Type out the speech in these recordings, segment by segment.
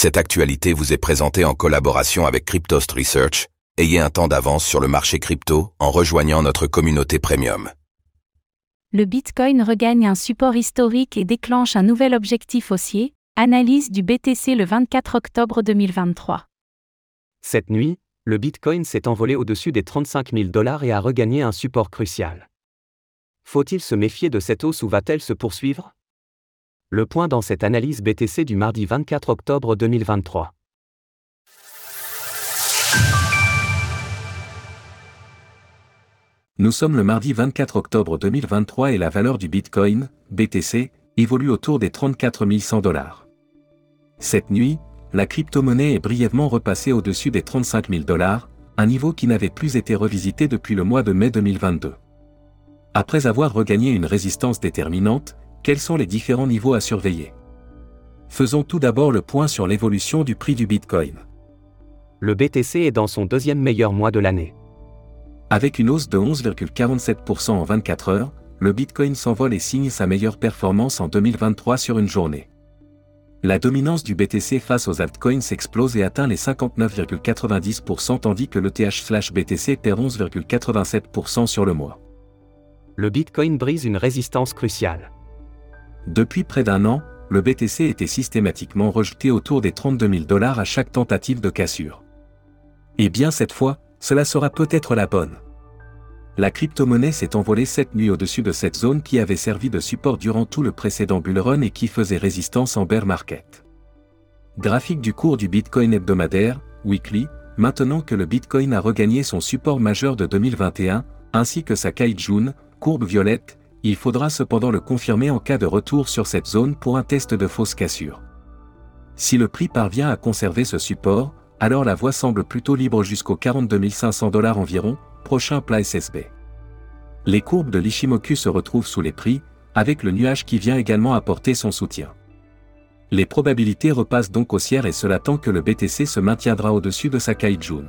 Cette actualité vous est présentée en collaboration avec Cryptost Research. Ayez un temps d'avance sur le marché crypto en rejoignant notre communauté premium. Le Bitcoin regagne un support historique et déclenche un nouvel objectif haussier. Analyse du BTC le 24 octobre 2023. Cette nuit, le Bitcoin s'est envolé au-dessus des 35 000 dollars et a regagné un support crucial. Faut-il se méfier de cette hausse ou va-t-elle se poursuivre? Le point dans cette analyse BTC du mardi 24 octobre 2023. Nous sommes le mardi 24 octobre 2023 et la valeur du Bitcoin, BTC, évolue autour des 34 100 dollars. Cette nuit, la crypto-monnaie est brièvement repassée au-dessus des 35 000 dollars, un niveau qui n'avait plus été revisité depuis le mois de mai 2022. Après avoir regagné une résistance déterminante, quels sont les différents niveaux à surveiller? Faisons tout d'abord le point sur l'évolution du prix du Bitcoin. Le BTC est dans son deuxième meilleur mois de l'année. Avec une hausse de 11,47% en 24 heures, le Bitcoin s'envole et signe sa meilleure performance en 2023 sur une journée. La dominance du BTC face aux altcoins explose et atteint les 59,90% tandis que l'ETH/BTC perd 11,87% sur le mois. Le Bitcoin brise une résistance cruciale. Depuis près d'un an, le BTC était systématiquement rejeté autour des 32 000 dollars à chaque tentative de cassure. Et bien cette fois, cela sera peut-être la bonne. La crypto-monnaie s'est envolée cette nuit au-dessus de cette zone qui avait servi de support durant tout le précédent bull run et qui faisait résistance en bear market. Graphique du cours du Bitcoin hebdomadaire, weekly, maintenant que le Bitcoin a regagné son support majeur de 2021, ainsi que sa Kaijun, courbe violette, il faudra cependant le confirmer en cas de retour sur cette zone pour un test de fausse cassure. Si le prix parvient à conserver ce support, alors la voie semble plutôt libre jusqu'aux 42 500 dollars environ, prochain plat SSB. Les courbes de l'Ishimoku se retrouvent sous les prix, avec le nuage qui vient également apporter son soutien. Les probabilités repassent donc haussières et cela tant que le BTC se maintiendra au-dessus de sa Kaijun.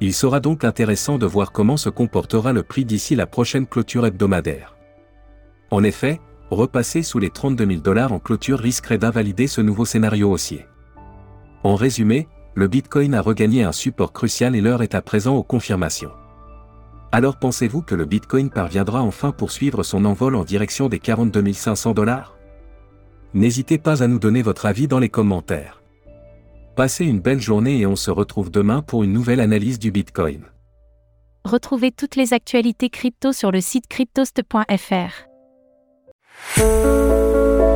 Il sera donc intéressant de voir comment se comportera le prix d'ici la prochaine clôture hebdomadaire. En effet, repasser sous les 32 000 dollars en clôture risquerait d'invalider ce nouveau scénario haussier. En résumé, le Bitcoin a regagné un support crucial et l'heure est à présent aux confirmations. Alors pensez-vous que le Bitcoin parviendra enfin poursuivre son envol en direction des 42 500 dollars? N'hésitez pas à nous donner votre avis dans les commentaires. Passez une belle journée et on se retrouve demain pour une nouvelle analyse du Bitcoin. Retrouvez toutes les actualités crypto sur le site cryptost.fr. Oh.